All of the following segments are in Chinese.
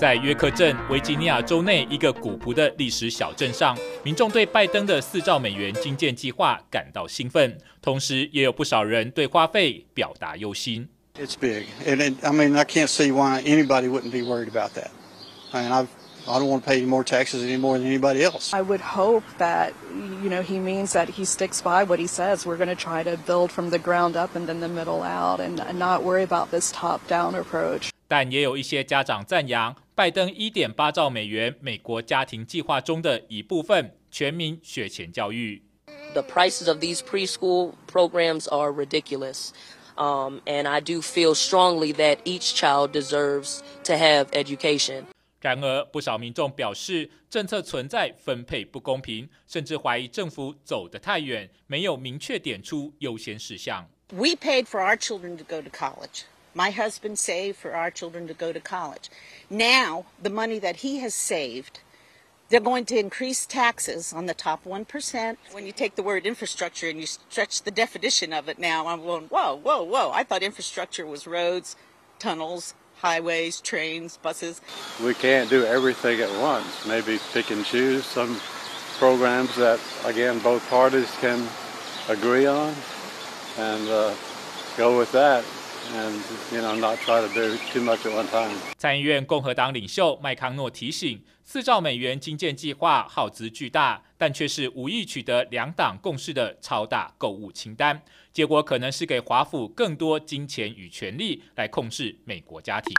在约克镇维吉尼亚州内一个古朴的历史小镇上，民众对拜登的四兆美元经建计划感到兴奋，同时也有不少人对花费表达忧心。It's big, and it, I mean, I can't see why anybody wouldn't be worried about that. I mean, I've, I don't want to pay any more taxes any more than anybody else. I would hope that, you know, he means that he sticks by what he says. We're going to try to build from the ground up and then the middle out, and not worry about this top-down approach. 但也有一些家长赞扬拜登一点八兆美元美国家庭计划中的一部分全民学前教育。The prices of these preschool programs are ridiculous, um, and I do feel strongly that each child deserves to have education. 然而，不少民众表示，政策存在分配不公平，甚至怀疑政府走得太远，没有明确点出优先事项。We paid for our children to go to college. My husband saved for our children to go to college. Now, the money that he has saved, they're going to increase taxes on the top 1%. When you take the word infrastructure and you stretch the definition of it now, I'm going, whoa, whoa, whoa. I thought infrastructure was roads, tunnels, highways, trains, buses. We can't do everything at once. Maybe pick and choose some programs that, again, both parties can agree on and uh, go with that. 参议院共和党领袖麦康诺提醒，四兆美元基建计划耗资巨大，但却是无意取得两党共识的超大购物清单。结果可能是给华府更多金钱与权力来控制美国家庭。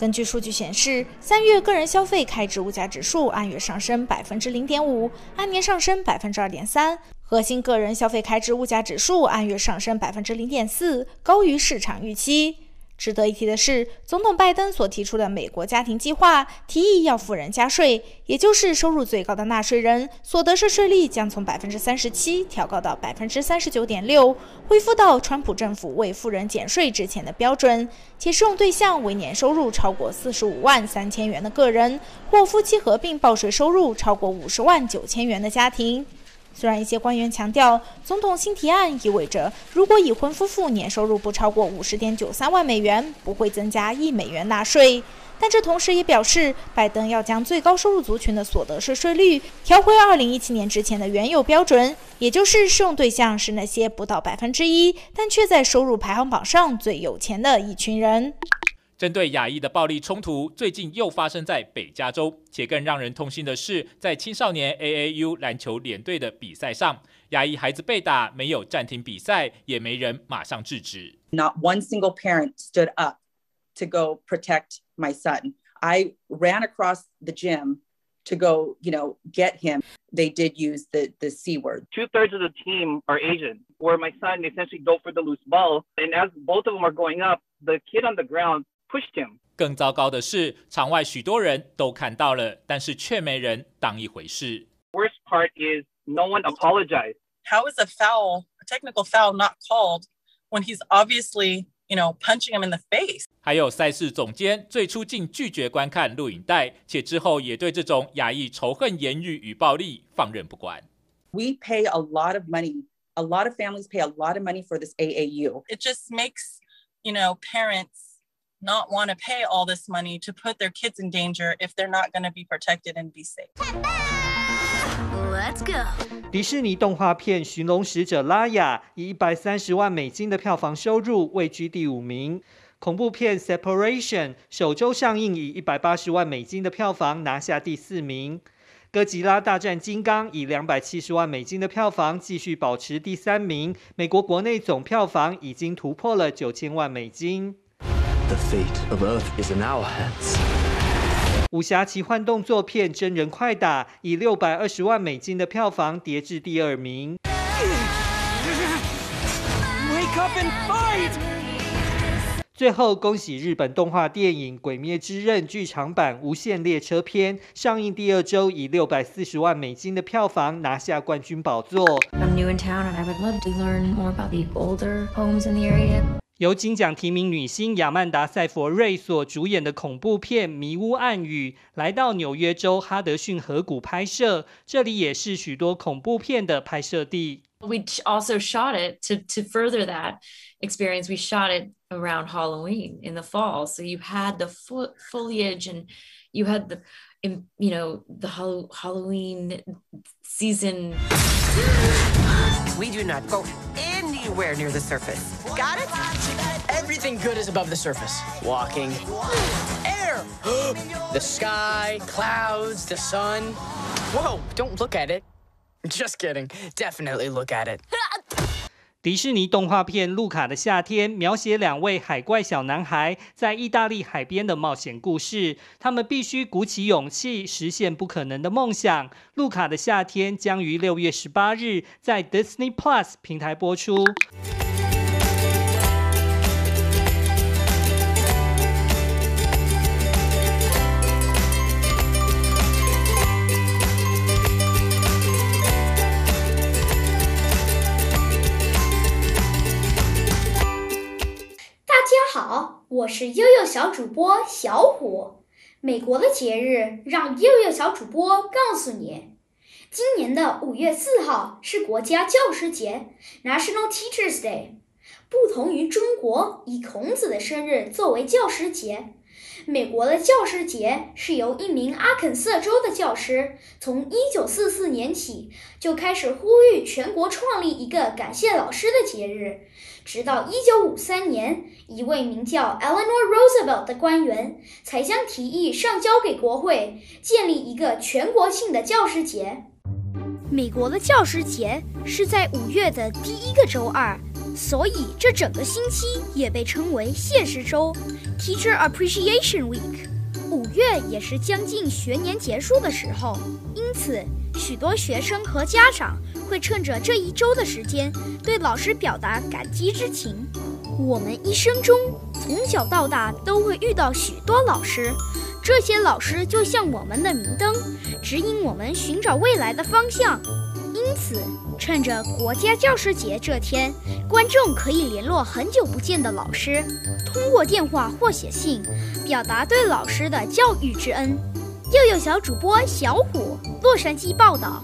根据数据显示，三月个人消费开支物价指数按月上升百分之零点五，按年上升百分之二点三。核心个人消费开支物价指数按月上升百分之零点四，高于市场预期。值得一提的是，总统拜登所提出的美国家庭计划，提议要富人加税，也就是收入最高的纳税人所得税税率将从百分之三十七调高到百分之三十九点六，恢复到川普政府为富人减税之前的标准，且适用对象为年收入超过四十五万三千元的个人，或夫妻合并报税收入超过五十万九千元的家庭。虽然一些官员强调，总统新提案意味着，如果已婚夫妇年收入不超过五十点九三万美元，不会增加一美元纳税。但这同时也表示，拜登要将最高收入族群的所得税税率调回二零一七年之前的原有标准，也就是适用对象是那些不到百分之一，但却在收入排行榜上最有钱的一群人。针对亚裔的暴力冲突，最近又发生在北加州，且更让人痛心的是，在青少年 AAU 篮球联队的比赛上，亚裔孩子被打，没有暂停比赛，也没人马上制止。Not one single parent stood up to go protect my son. I ran across the gym to go, you know, get him. They did use the the C word. Two thirds of the team are Asian. Where my son essentially go for the loose ball, and as both of them are going up, the kid on the ground. Pushed him. 更糟糕的是，场外许多人都看到了，但是却没人当一回事。Worst part is no one apologized. How is a foul, a technical foul, not called when he's obviously, you know, punching him in the face? 还有赛事总监最初竟拒绝观看录影带，且之后也对这种亚裔仇恨言语与暴力放任不管。We pay a lot of money. A lot of families pay a lot of money for this AAU. It just makes, you know, parents. Not want to pay all this money to put their kids in danger if they're not going to be protected and be safe. Let's go. 迪士尼动画片《寻龙使者》拉雅以一百三十万美金的票房收入位居第五名。恐怖片《Separation》首周上映以一百八十万美金的票房拿下第四名。哥吉拉大战金刚以两百七十万美金的票房继续保持第三名。美国国内总票房已经突破了九千万美金。The fate of Earth is in our hands. 武侠奇幻动作片《真人快打》以六百二十万美金的票房跌至第二名。Wake up and fight! 最后，恭喜日本动画电影《鬼灭之刃》剧场版《无限列车篇》上映第二周，以六百四十万美金的票房拿下冠军宝座。由金奖提名女星亚曼达·塞佛瑞所主演的恐怖片《迷屋暗语》来到纽约州哈德逊河谷拍摄，这里也是许多恐怖片的拍摄地。We also shot it to to further that experience. We shot it around Halloween in the fall, so you had the fo- foliage and you had the, in, you know, the Halloween season. We do not go anywhere near the surface. Got it? Everything good is above the surface. Walking, air, the sky, clouds, the sun. Whoa, don't look at it. Just kidding. Definitely look at it. 迪士尼动画片《路卡的夏天》描写两位海怪小男孩在意大利海边的冒险故事。他们必须鼓起勇气，实现不可能的梦想。《路卡的夏天》将于六月十八日在 Disney Plus 平台播出。我是悠悠小主播小虎。美国的节日，让悠悠小主播告诉你：今年的五月四号是国家教师节 （National Teachers Day）。不同于中国以孔子的生日作为教师节，美国的教师节是由一名阿肯色州的教师从一九四四年起就开始呼吁全国创立一个感谢老师的节日。直到一九五三年，一位名叫 Eleanor Roosevelt 的官员才将提议上交给国会，建立一个全国性的教师节。美国的教师节是在五月的第一个周二，所以这整个星期也被称为谢师周 （Teacher Appreciation Week）。五月也是将近学年结束的时候，因此许多学生和家长。会趁着这一周的时间，对老师表达感激之情。我们一生中从小到大都会遇到许多老师，这些老师就像我们的明灯，指引我们寻找未来的方向。因此，趁着国家教师节这天，观众可以联络很久不见的老师，通过电话或写信，表达对老师的教育之恩。又有小主播小虎，洛杉矶报道。